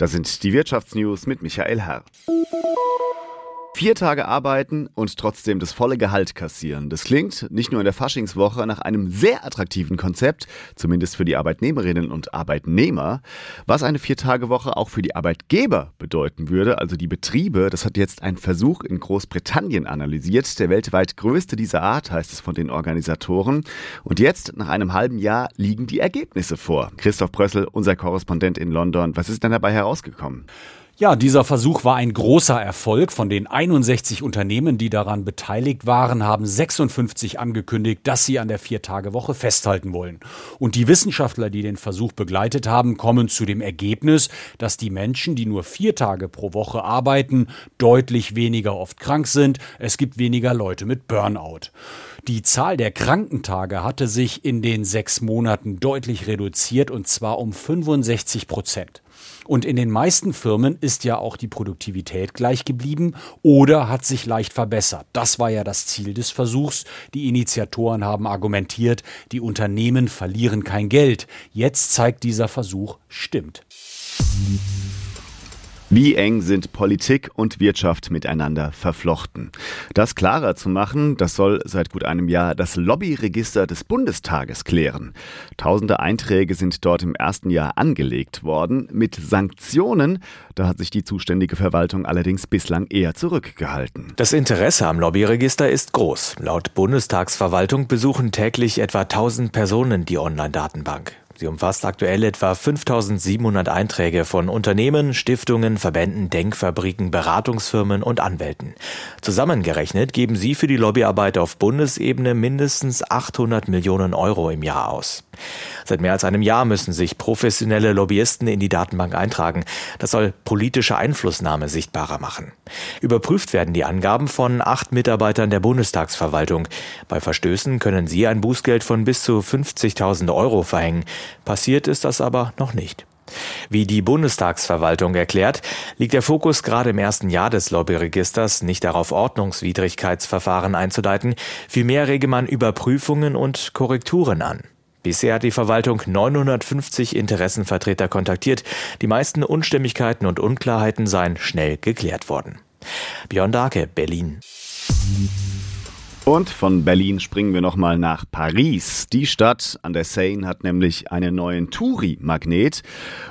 Das sind die Wirtschaftsnews mit Michael Herr. Vier Tage arbeiten und trotzdem das volle Gehalt kassieren. Das klingt nicht nur in der Faschingswoche nach einem sehr attraktiven Konzept, zumindest für die Arbeitnehmerinnen und Arbeitnehmer. Was eine Vier-Tage-Woche auch für die Arbeitgeber bedeuten würde, also die Betriebe, das hat jetzt ein Versuch in Großbritannien analysiert. Der weltweit größte dieser Art, heißt es von den Organisatoren. Und jetzt, nach einem halben Jahr, liegen die Ergebnisse vor. Christoph Brössel, unser Korrespondent in London. Was ist denn dabei herausgekommen? Ja, dieser Versuch war ein großer Erfolg. Von den 61 Unternehmen, die daran beteiligt waren, haben 56 angekündigt, dass sie an der Viertagewoche festhalten wollen. Und die Wissenschaftler, die den Versuch begleitet haben, kommen zu dem Ergebnis, dass die Menschen, die nur vier Tage pro Woche arbeiten, deutlich weniger oft krank sind. Es gibt weniger Leute mit Burnout. Die Zahl der Krankentage hatte sich in den sechs Monaten deutlich reduziert und zwar um 65 Prozent. Und in den meisten Firmen ist ja auch die Produktivität gleich geblieben oder hat sich leicht verbessert. Das war ja das Ziel des Versuchs. Die Initiatoren haben argumentiert, die Unternehmen verlieren kein Geld. Jetzt zeigt dieser Versuch, stimmt. Wie eng sind Politik und Wirtschaft miteinander verflochten? Das klarer zu machen, das soll seit gut einem Jahr das Lobbyregister des Bundestages klären. Tausende Einträge sind dort im ersten Jahr angelegt worden. Mit Sanktionen, da hat sich die zuständige Verwaltung allerdings bislang eher zurückgehalten. Das Interesse am Lobbyregister ist groß. Laut Bundestagsverwaltung besuchen täglich etwa 1000 Personen die Online-Datenbank. Sie umfasst aktuell etwa 5700 Einträge von Unternehmen, Stiftungen, Verbänden, Denkfabriken, Beratungsfirmen und Anwälten. Zusammengerechnet geben sie für die Lobbyarbeit auf Bundesebene mindestens 800 Millionen Euro im Jahr aus. Seit mehr als einem Jahr müssen sich professionelle Lobbyisten in die Datenbank eintragen. Das soll politische Einflussnahme sichtbarer machen. Überprüft werden die Angaben von acht Mitarbeitern der Bundestagsverwaltung. Bei Verstößen können sie ein Bußgeld von bis zu 50.000 Euro verhängen. Passiert ist das aber noch nicht. Wie die Bundestagsverwaltung erklärt, liegt der Fokus gerade im ersten Jahr des Lobbyregisters nicht darauf, Ordnungswidrigkeitsverfahren einzuleiten, vielmehr rege man Überprüfungen und Korrekturen an. Bisher hat die Verwaltung 950 Interessenvertreter kontaktiert. Die meisten Unstimmigkeiten und Unklarheiten seien schnell geklärt worden. Björn Darke, Berlin. Und von Berlin springen wir nochmal nach Paris. Die Stadt an der Seine hat nämlich einen neuen Touri-Magnet.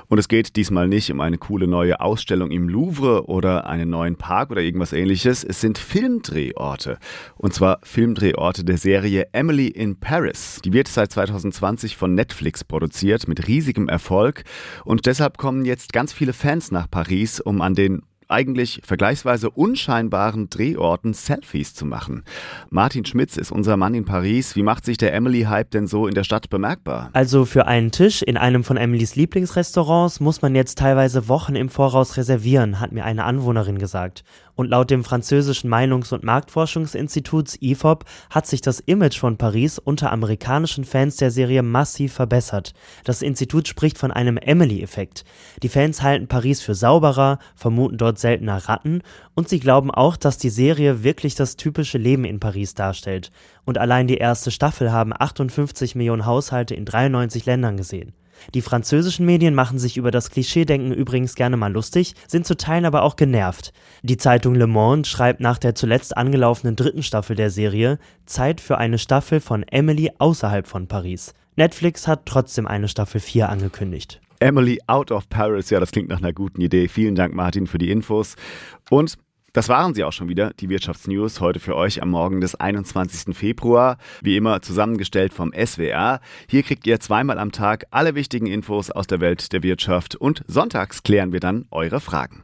Und es geht diesmal nicht um eine coole neue Ausstellung im Louvre oder einen neuen Park oder irgendwas ähnliches. Es sind Filmdrehorte. Und zwar Filmdrehorte der Serie Emily in Paris. Die wird seit 2020 von Netflix produziert mit riesigem Erfolg. Und deshalb kommen jetzt ganz viele Fans nach Paris, um an den eigentlich vergleichsweise unscheinbaren Drehorten Selfies zu machen. Martin Schmitz ist unser Mann in Paris. Wie macht sich der Emily-Hype denn so in der Stadt bemerkbar? Also für einen Tisch in einem von Emilys Lieblingsrestaurants muss man jetzt teilweise Wochen im Voraus reservieren, hat mir eine Anwohnerin gesagt. Und laut dem französischen Meinungs- und Marktforschungsinstituts IFOP hat sich das Image von Paris unter amerikanischen Fans der Serie massiv verbessert. Das Institut spricht von einem Emily-Effekt. Die Fans halten Paris für sauberer, vermuten dort seltener Ratten und sie glauben auch, dass die Serie wirklich das typische Leben in Paris darstellt. Und allein die erste Staffel haben 58 Millionen Haushalte in 93 Ländern gesehen. Die französischen Medien machen sich über das Klischeedenken übrigens gerne mal lustig, sind zu Teilen aber auch genervt. Die Zeitung Le Monde schreibt nach der zuletzt angelaufenen dritten Staffel der Serie Zeit für eine Staffel von Emily außerhalb von Paris. Netflix hat trotzdem eine Staffel 4 angekündigt. Emily Out of Paris, ja, das klingt nach einer guten Idee. Vielen Dank, Martin, für die Infos. Und das waren sie auch schon wieder, die Wirtschaftsnews, heute für euch am Morgen des 21. Februar. Wie immer zusammengestellt vom SWR. Hier kriegt ihr zweimal am Tag alle wichtigen Infos aus der Welt der Wirtschaft und sonntags klären wir dann eure Fragen.